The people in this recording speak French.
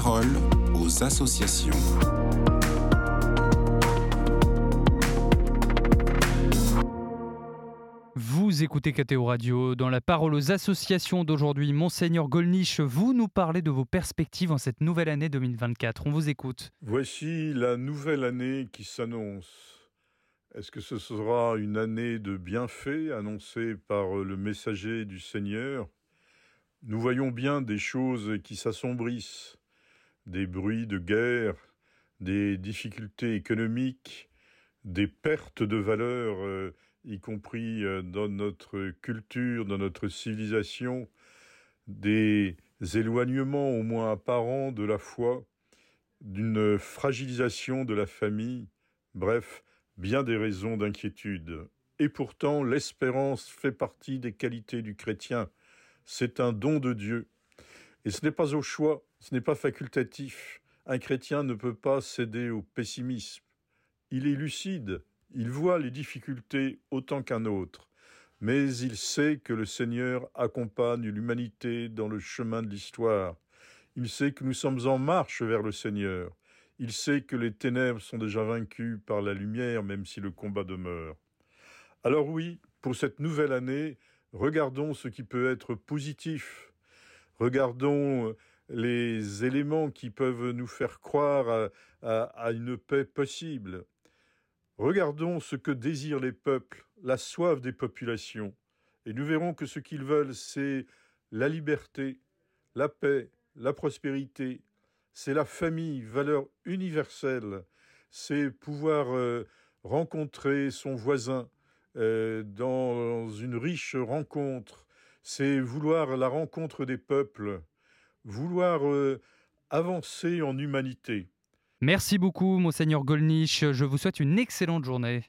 parole aux associations. Vous écoutez KTO Radio. Dans la parole aux associations d'aujourd'hui, Monseigneur Golnisch, vous nous parlez de vos perspectives en cette nouvelle année 2024. On vous écoute. Voici la nouvelle année qui s'annonce. Est-ce que ce sera une année de bienfaits annoncée par le messager du Seigneur? Nous voyons bien des choses qui s'assombrissent, des bruits de guerre, des difficultés économiques, des pertes de valeur, euh, y compris euh, dans notre culture, dans notre civilisation, des éloignements au moins apparents de la foi, d'une fragilisation de la famille, bref, bien des raisons d'inquiétude. Et pourtant, l'espérance fait partie des qualités du chrétien. C'est un don de Dieu. Et ce n'est pas au choix, ce n'est pas facultatif. Un chrétien ne peut pas céder au pessimisme. Il est lucide, il voit les difficultés autant qu'un autre, mais il sait que le Seigneur accompagne l'humanité dans le chemin de l'histoire. Il sait que nous sommes en marche vers le Seigneur. Il sait que les ténèbres sont déjà vaincues par la lumière, même si le combat demeure. Alors oui, pour cette nouvelle année, regardons ce qui peut être positif. Regardons les éléments qui peuvent nous faire croire à, à, une paix possible. Regardons ce que désirent les peuples, la soif des populations, et nous verrons que ce qu'ils veulent, c'est la liberté, la paix, la prospérité, c'est la famille, valeur universelle, c'est pouvoir euh, rencontrer son voisin euh, dans une riche rencontre, c'est vouloir la rencontre des peuples, vouloir euh, avancer en humanité. Merci beaucoup, Monseigneur Golnisch. Je vous souhaite une excellente journée.